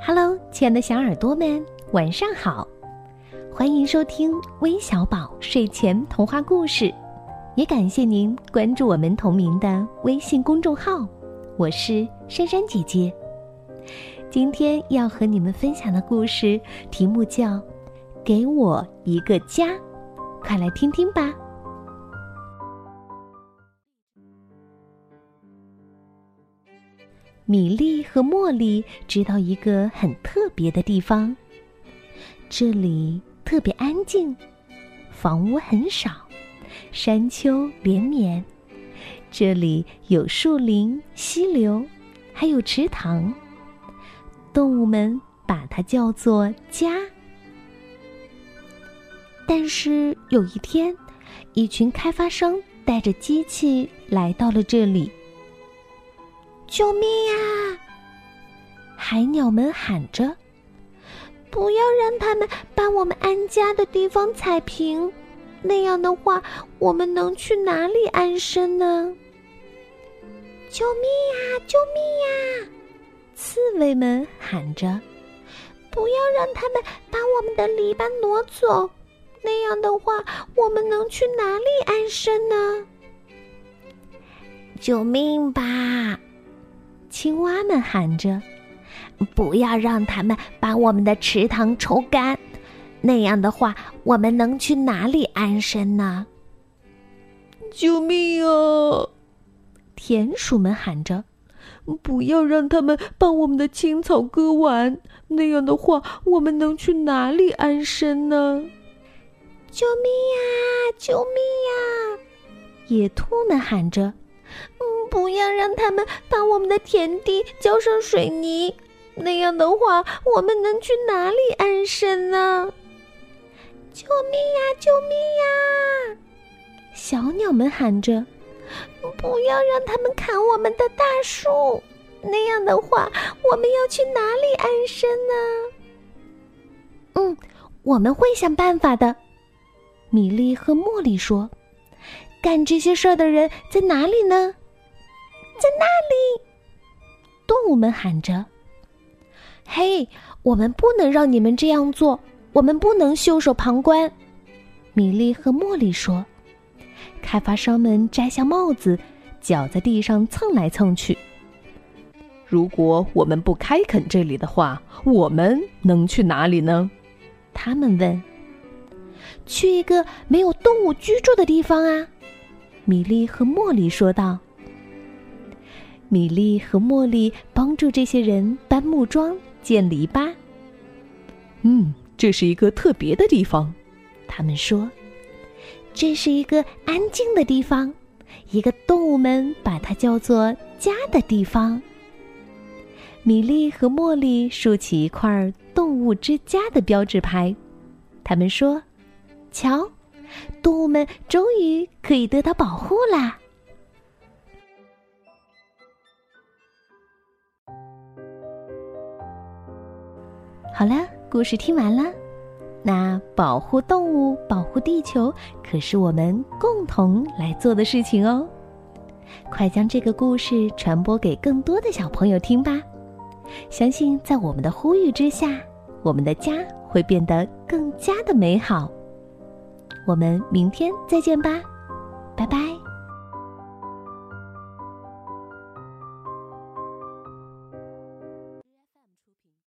Hello，亲爱的小耳朵们，晚上好！欢迎收听微小宝睡前童话故事，也感谢您关注我们同名的微信公众号。我是珊珊姐姐，今天要和你们分享的故事题目叫《给我一个家》，快来听听吧。米莉和茉莉知道一个很特别的地方，这里特别安静，房屋很少，山丘连绵。这里有树林、溪流，还有池塘。动物们把它叫做家。但是有一天，一群开发商带着机器来到了这里。救命呀！海鸟们喊着：“不要让他们把我们安家的地方踩平，那样的话，我们能去哪里安身呢？”救命呀！救命呀！刺猬们喊着：“不要让他们把我们的篱笆挪走，那样的话，我们能去哪里安身呢？”救命吧！青蛙们喊着：“不要让他们把我们的池塘抽干，那样的话，我们能去哪里安身呢？”救命啊！田鼠们喊着：“不要让他们把我们的青草割完，那样的话，我们能去哪里安身呢？”救命呀！救命呀！野兔们喊着。不要让他们把我们的田地浇上水泥，那样的话，我们能去哪里安身呢？救命呀！救命呀！小鸟们喊着：“不要让他们砍我们的大树，那样的话，我们要去哪里安身呢？”嗯，我们会想办法的。米莉和茉莉说：“干这些事儿的人在哪里呢？”在那里，动物们喊着：“嘿，我们不能让你们这样做，我们不能袖手旁观。”米莉和茉莉说：“开发商们摘下帽子，脚在地上蹭来蹭去。如果我们不开垦这里的话，我们能去哪里呢？”他们问。“去一个没有动物居住的地方啊！”米莉和茉莉说道。米莉和茉莉帮助这些人搬木桩、建篱笆。嗯，这是一个特别的地方，他们说：“这是一个安静的地方，一个动物们把它叫做家的地方。”米莉和茉莉竖起一块“动物之家”的标志牌，他们说：“瞧，动物们终于可以得到保护啦！”好了，故事听完了。那保护动物、保护地球，可是我们共同来做的事情哦。快将这个故事传播给更多的小朋友听吧！相信在我们的呼吁之下，我们的家会变得更加的美好。我们明天再见吧，拜拜。